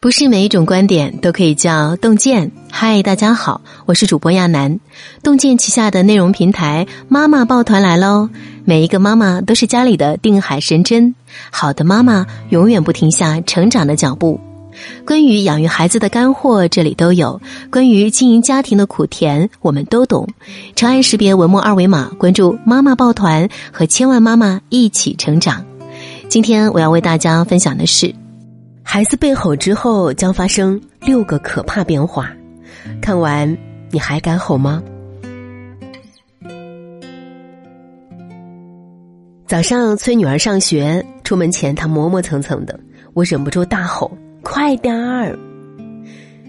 不是每一种观点都可以叫洞见。嗨，大家好，我是主播亚楠。洞见旗下的内容平台妈妈抱团来喽！每一个妈妈都是家里的定海神针，好的妈妈永远不停下成长的脚步。关于养育孩子的干货，这里都有；关于经营家庭的苦甜，我们都懂。长按识别文末二维码，关注妈妈抱团，和千万妈妈一起成长。今天我要为大家分享的是。孩子被吼之后将发生六个可怕变化，看完你还敢吼吗？早上催女儿上学，出门前她磨磨蹭蹭的，我忍不住大吼：“快点儿！”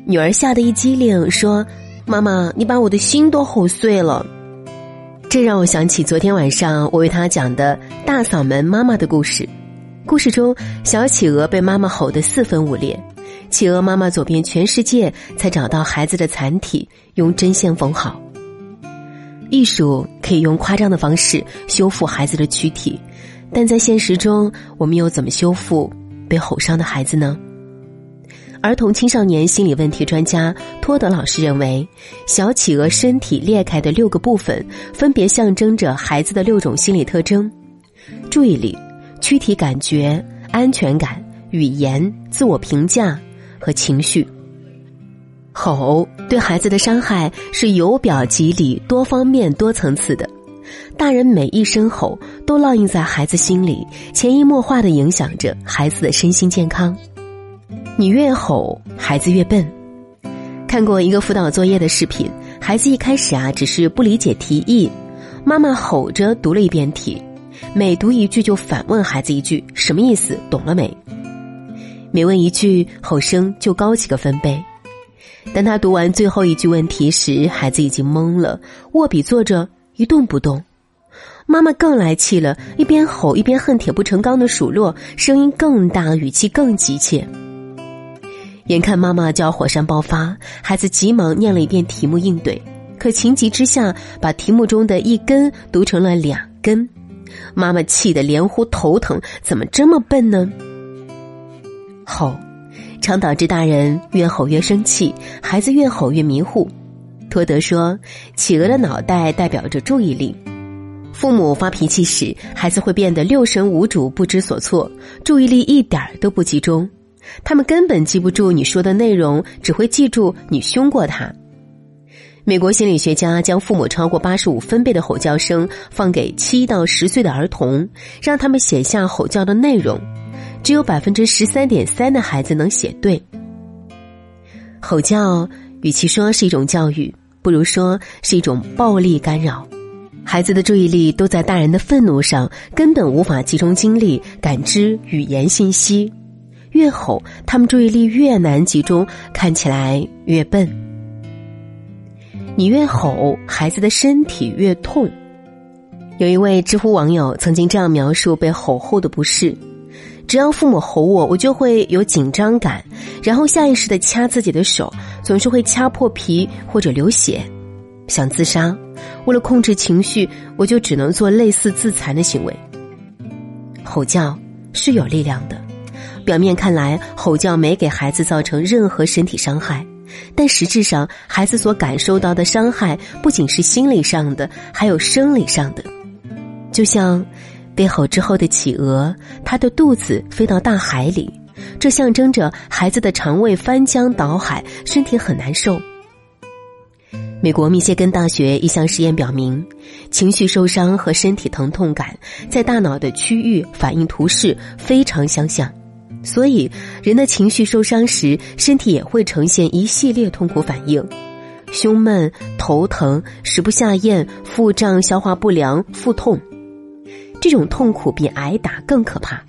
女儿吓得一激灵，说：“妈妈，你把我的心都吼碎了。”这让我想起昨天晚上我为她讲的大嗓门妈妈的故事。故事中，小企鹅被妈妈吼得四分五裂，企鹅妈妈走遍全世界才找到孩子的残体，用针线缝好。艺术可以用夸张的方式修复孩子的躯体，但在现实中，我们又怎么修复被吼伤的孩子呢？儿童青少年心理问题专家托德老师认为，小企鹅身体裂开的六个部分，分别象征着孩子的六种心理特征：注意力。躯体感觉、安全感、语言、自我评价和情绪。吼对孩子的伤害是由表及里、多方面、多层次的。大人每一声吼都烙印在孩子心里，潜移默化的影响着孩子的身心健康。你越吼，孩子越笨。看过一个辅导作业的视频，孩子一开始啊只是不理解题意，妈妈吼着读了一遍题。每读一句就反问孩子一句什么意思？懂了没？每问一句，吼声就高几个分贝。当他读完最后一句问题时，孩子已经懵了，握笔坐着一动不动。妈妈更来气了，一边吼一边恨铁不成钢的数落，声音更大，语气更急切。眼看妈妈就要火山爆发，孩子急忙念了一遍题目应对，可情急之下把题目中的一根读成了两根。妈妈气得连呼头疼，怎么这么笨呢？吼，常导致大人越吼越生气，孩子越吼越迷糊。托德说，企鹅的脑袋代表着注意力。父母发脾气时，孩子会变得六神无主、不知所措，注意力一点都不集中。他们根本记不住你说的内容，只会记住你凶过他。美国心理学家将父母超过八十五分贝的吼叫声放给七到十岁的儿童，让他们写下吼叫的内容，只有百分之十三点三的孩子能写对。吼叫与其说是一种教育，不如说是一种暴力干扰。孩子的注意力都在大人的愤怒上，根本无法集中精力感知语言信息。越吼，他们注意力越难集中，看起来越笨。你越吼，孩子的身体越痛。有一位知乎网友曾经这样描述被吼后的不适：只要父母吼我，我就会有紧张感，然后下意识的掐自己的手，总是会掐破皮或者流血，想自杀。为了控制情绪，我就只能做类似自残的行为。吼叫是有力量的，表面看来，吼叫没给孩子造成任何身体伤害。但实质上，孩子所感受到的伤害不仅是心理上的，还有生理上的。就像被吼之后的企鹅，它的肚子飞到大海里，这象征着孩子的肠胃翻江倒海，身体很难受。美国密歇根大学一项实验表明，情绪受伤和身体疼痛感在大脑的区域反应图示非常相像。所以，人的情绪受伤时，身体也会呈现一系列痛苦反应：胸闷、头疼、食不下咽、腹胀、消化不良、腹痛。这种痛苦比挨打更可怕。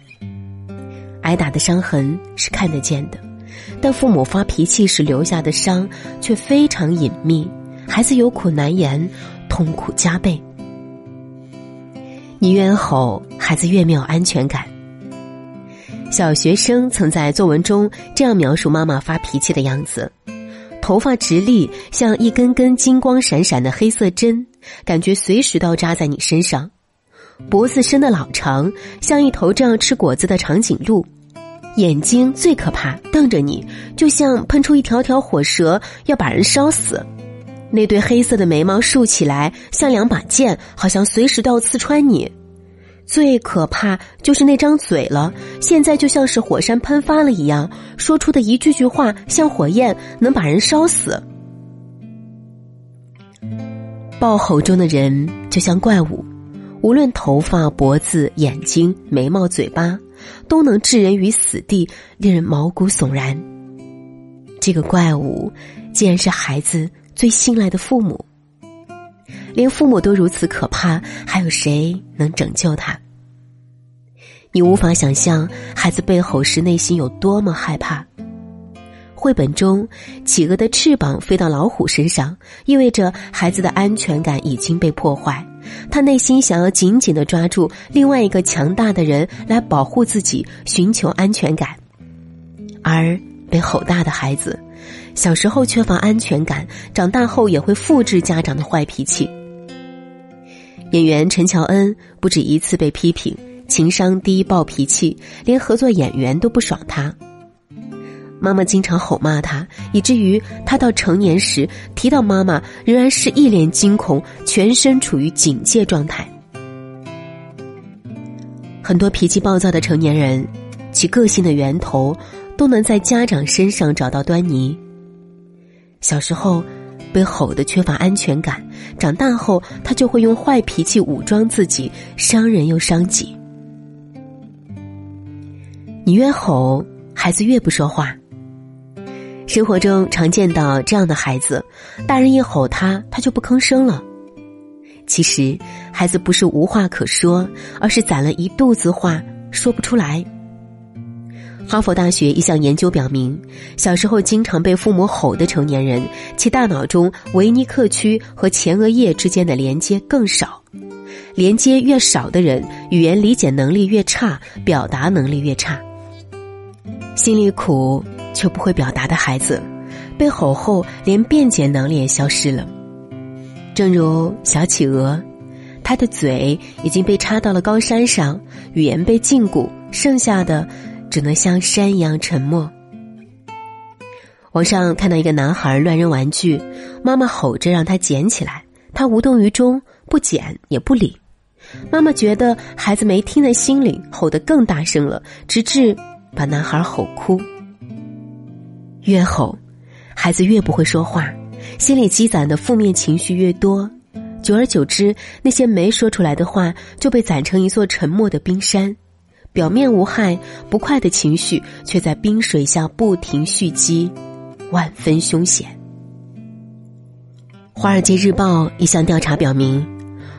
挨打的伤痕是看得见的，但父母发脾气时留下的伤却非常隐秘，孩子有苦难言，痛苦加倍。你越吼，孩子越没有安全感。小学生曾在作文中这样描述妈妈发脾气的样子：头发直立，像一根根金光闪闪的黑色针，感觉随时都要扎在你身上；脖子伸得老长，像一头正要吃果子的长颈鹿；眼睛最可怕，瞪着你，就像喷出一条条火舌，要把人烧死。那对黑色的眉毛竖起来，像两把剑，好像随时都要刺穿你。最可怕就是那张嘴了，现在就像是火山喷发了一样，说出的一句句话像火焰，能把人烧死。暴吼中的人就像怪物，无论头发、脖子、眼睛、眉毛、嘴巴，都能置人于死地，令人毛骨悚然。这个怪物，竟然是孩子。最信赖的父母，连父母都如此可怕，还有谁能拯救他？你无法想象孩子被吼时内心有多么害怕。绘本中，企鹅的翅膀飞到老虎身上，意味着孩子的安全感已经被破坏。他内心想要紧紧的抓住另外一个强大的人来保护自己，寻求安全感，而被吼大的孩子。小时候缺乏安全感，长大后也会复制家长的坏脾气。演员陈乔恩不止一次被批评情商低、暴脾气，连合作演员都不爽他。妈妈经常吼骂他，以至于他到成年时提到妈妈，仍然是一脸惊恐，全身处于警戒状态。很多脾气暴躁的成年人，其个性的源头都能在家长身上找到端倪。小时候被吼的缺乏安全感，长大后他就会用坏脾气武装自己，伤人又伤己。你越吼，孩子越不说话。生活中常见到这样的孩子，大人一吼他，他就不吭声了。其实孩子不是无话可说，而是攒了一肚子话说不出来。哈佛大学一项研究表明，小时候经常被父母吼的成年人，其大脑中维尼克区和前额叶之间的连接更少。连接越少的人，语言理解能力越差，表达能力越差。心里苦却不会表达的孩子，被吼后连辩解能力也消失了。正如小企鹅，它的嘴已经被插到了高山上，语言被禁锢，剩下的。只能像山一样沉默。网上看到一个男孩乱扔玩具，妈妈吼着让他捡起来，他无动于衷，不捡也不理。妈妈觉得孩子没听在心里，吼得更大声了，直至把男孩吼哭。越吼，孩子越不会说话，心里积攒的负面情绪越多，久而久之，那些没说出来的话就被攒成一座沉默的冰山。表面无害，不快的情绪却在冰水下不停蓄积，万分凶险。《华尔街日报》一项调查表明，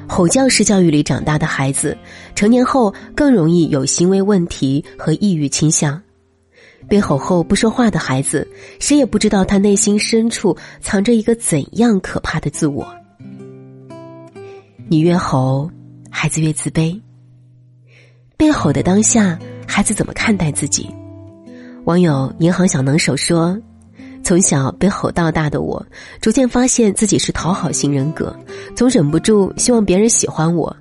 吼叫式教育里长大的孩子，成年后更容易有行为问题和抑郁倾向。被吼后不说话的孩子，谁也不知道他内心深处藏着一个怎样可怕的自我。你越吼，孩子越自卑。被吼的当下，孩子怎么看待自己？网友银行小能手说：“从小被吼到大的我，逐渐发现自己是讨好型人格，总忍不住希望别人喜欢我。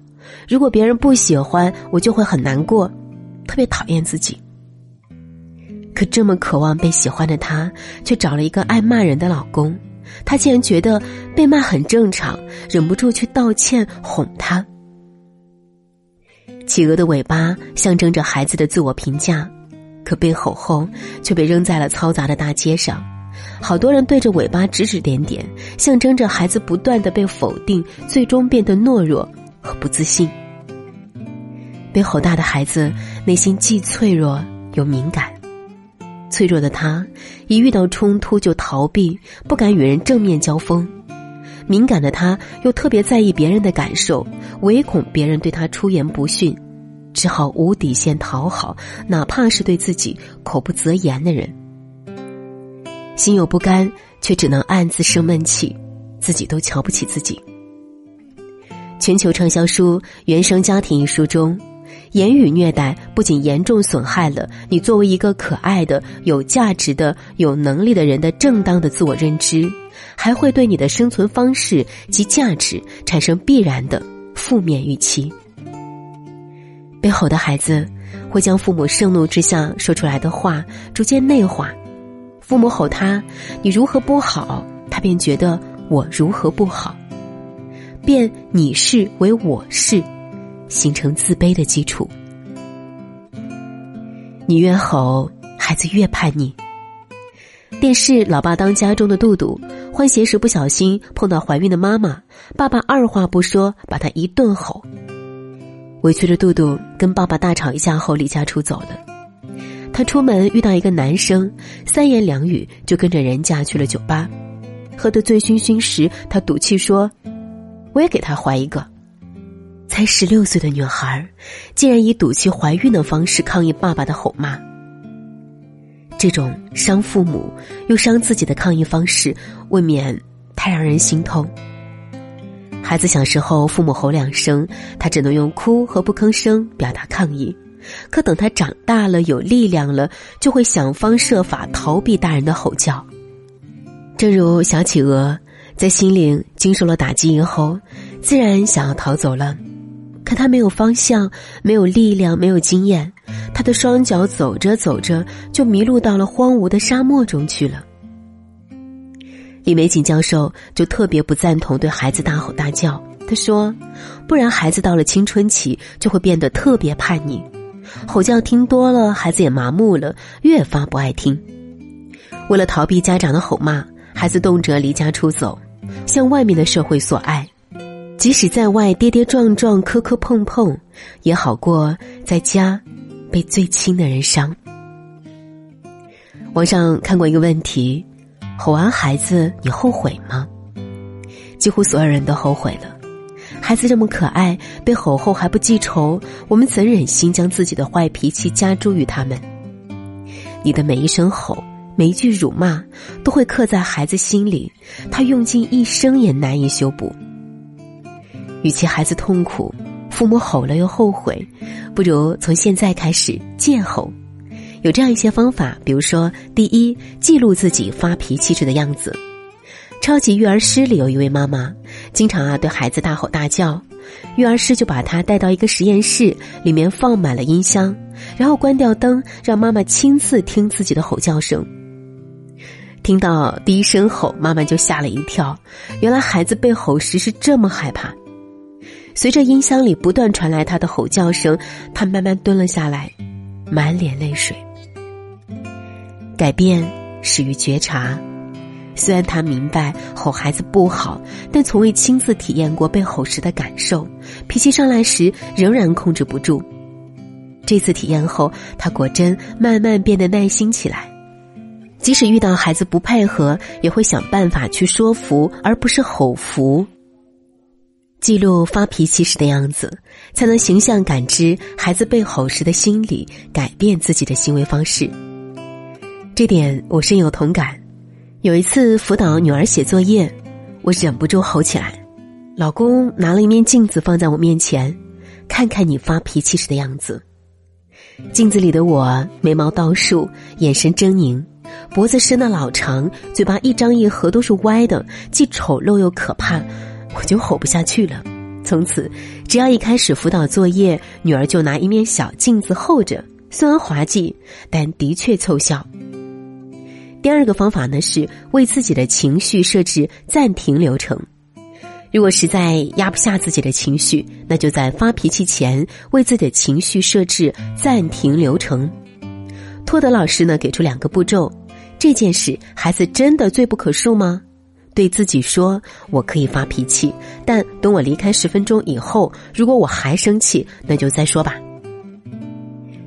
如果别人不喜欢我，就会很难过，特别讨厌自己。可这么渴望被喜欢的他，却找了一个爱骂人的老公。他竟然觉得被骂很正常，忍不住去道歉哄他。”企鹅的尾巴象征着孩子的自我评价，可被吼后却被扔在了嘈杂的大街上。好多人对着尾巴指指点点，象征着孩子不断的被否定，最终变得懦弱和不自信。被吼大的孩子内心既脆弱又敏感，脆弱的他一遇到冲突就逃避，不敢与人正面交锋。敏感的他，又特别在意别人的感受，唯恐别人对他出言不逊，只好无底线讨好，哪怕是对自己口不择言的人。心有不甘，却只能暗自生闷气，自己都瞧不起自己。全球畅销书《原生家庭》一书中，言语虐待不仅严重损害了你作为一个可爱的、有价值的、有能力的人的正当的自我认知。还会对你的生存方式及价值产生必然的负面预期。被吼的孩子会将父母盛怒之下说出来的话逐渐内化。父母吼他：“你如何不好？”他便觉得我如何不好，变你是为我是，形成自卑的基础。你越吼，孩子越叛逆。电视《老爸当家》中的杜杜换鞋时不小心碰到怀孕的妈妈，爸爸二话不说把他一顿吼。委屈的杜杜跟爸爸大吵一架后离家出走了。他出门遇到一个男生，三言两语就跟着人家去了酒吧。喝得醉醺醺时，他赌气说：“我也给他怀一个。”才十六岁的女孩，竟然以赌气怀孕的方式抗议爸爸的吼骂。这种伤父母又伤自己的抗议方式，未免太让人心痛。孩子小时候父母吼两声，他只能用哭和不吭声表达抗议；可等他长大了有力量了，就会想方设法逃避大人的吼叫。正如小企鹅，在心灵经受了打击以后，自然想要逃走了，可他没有方向，没有力量，没有经验，他的双脚走着走着就迷路到了荒芜的沙漠中去了。李玫瑾教授就特别不赞同对孩子大吼大叫，他说：“不然孩子到了青春期就会变得特别叛逆，吼叫听多了，孩子也麻木了，越发不爱听。为了逃避家长的吼骂。”孩子动辄离家出走，向外面的社会索爱，即使在外跌跌撞撞、磕磕碰碰，也好过在家被最亲的人伤。网上看过一个问题：吼完孩子，你后悔吗？几乎所有人都后悔了。孩子这么可爱，被吼后还不记仇，我们怎忍心将自己的坏脾气加诸于他们？你的每一声吼。每一句辱骂都会刻在孩子心里，他用尽一生也难以修补。与其孩子痛苦，父母吼了又后悔，不如从现在开始戒吼。有这样一些方法，比如说：第一，记录自己发脾气时的样子。超级育儿师里有一位妈妈，经常啊对孩子大吼大叫，育儿师就把他带到一个实验室，里面放满了音箱，然后关掉灯，让妈妈亲自听自己的吼叫声。听到第一声吼，妈妈就吓了一跳。原来孩子被吼时是这么害怕。随着音箱里不断传来他的吼叫声，他慢慢蹲了下来，满脸泪水。改变始于觉察。虽然他明白吼孩子不好，但从未亲自体验过被吼时的感受，脾气上来时仍然控制不住。这次体验后，他果真慢慢变得耐心起来。即使遇到孩子不配合，也会想办法去说服，而不是吼服。记录发脾气时的样子，才能形象感知孩子被吼时的心理，改变自己的行为方式。这点我深有同感。有一次辅导女儿写作业，我忍不住吼起来：“老公拿了一面镜子放在我面前，看看你发脾气时的样子。”镜子里的我眉毛倒竖，眼神狰狞。脖子伸得老长，嘴巴一张一合都是歪的，既丑陋又可怕，我就吼不下去了。从此，只要一开始辅导作业，女儿就拿一面小镜子候着，虽然滑稽，但的确凑效。第二个方法呢，是为自己的情绪设置暂停流程。如果实在压不下自己的情绪，那就在发脾气前为自己的情绪设置暂停流程。托德老师呢，给出两个步骤。这件事，孩子真的罪不可恕吗？对自己说：“我可以发脾气，但等我离开十分钟以后，如果我还生气，那就再说吧。”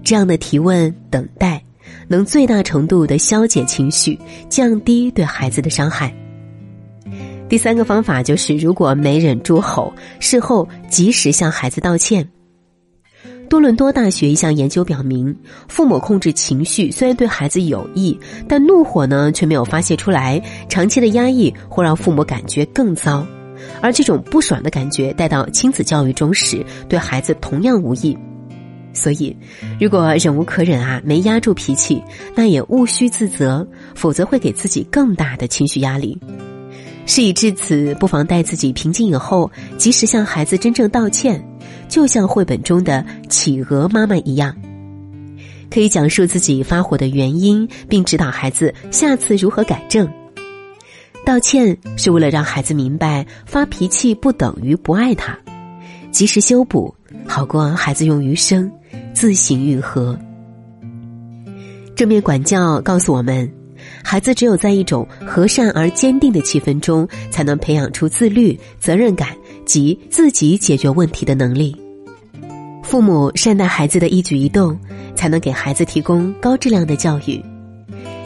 这样的提问、等待，能最大程度的消解情绪，降低对孩子的伤害。第三个方法就是，如果没忍住吼，事后及时向孩子道歉。多伦多大学一项研究表明，父母控制情绪虽然对孩子有益，但怒火呢却没有发泄出来，长期的压抑会让父母感觉更糟，而这种不爽的感觉带到亲子教育中时，对孩子同样无益。所以，如果忍无可忍啊，没压住脾气，那也勿需自责，否则会给自己更大的情绪压力。事已至此，不妨待自己平静以后，及时向孩子真正道歉。就像绘本中的企鹅妈妈一样，可以讲述自己发火的原因，并指导孩子下次如何改正。道歉是为了让孩子明白，发脾气不等于不爱他，及时修补好过孩子用余生自行愈合。正面管教告诉我们，孩子只有在一种和善而坚定的气氛中，才能培养出自律、责任感及自己解决问题的能力。父母善待孩子的一举一动，才能给孩子提供高质量的教育。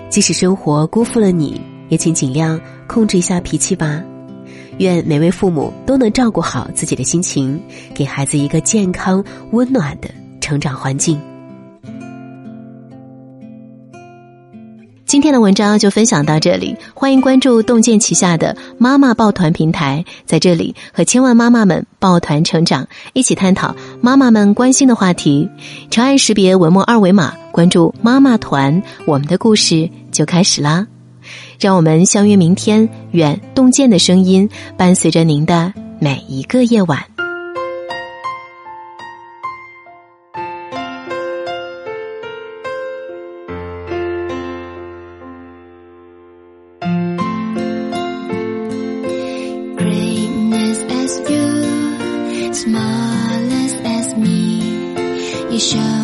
即使生活辜负了你，也请尽量。控制一下脾气吧，愿每位父母都能照顾好自己的心情，给孩子一个健康温暖的成长环境。今天的文章就分享到这里，欢迎关注洞见旗下的妈妈抱团平台，在这里和千万妈妈们抱团成长，一起探讨妈妈们关心的话题。长按识别文末二维码，关注妈妈团，我们的故事就开始啦。让我们相约明天，愿洞见的声音伴随着您的每一个夜晚。一生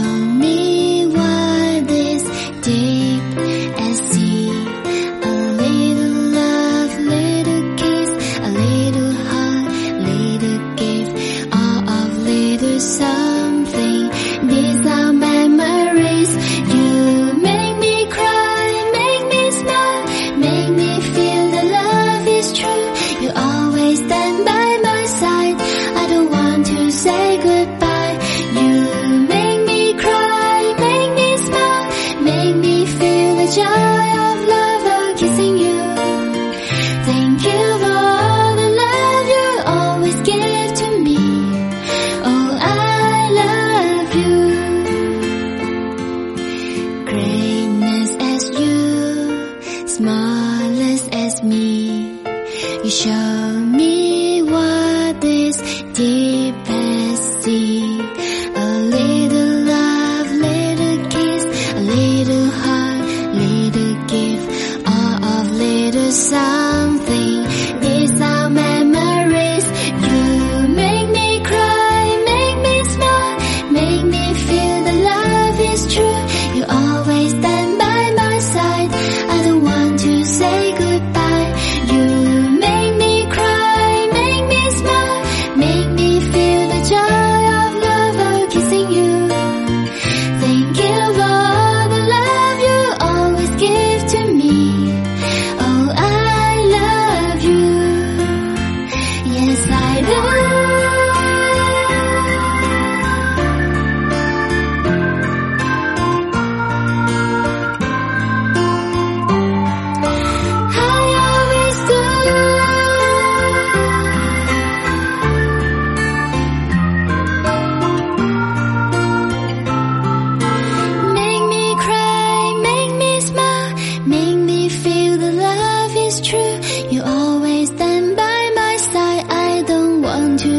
see.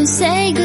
say goodbye.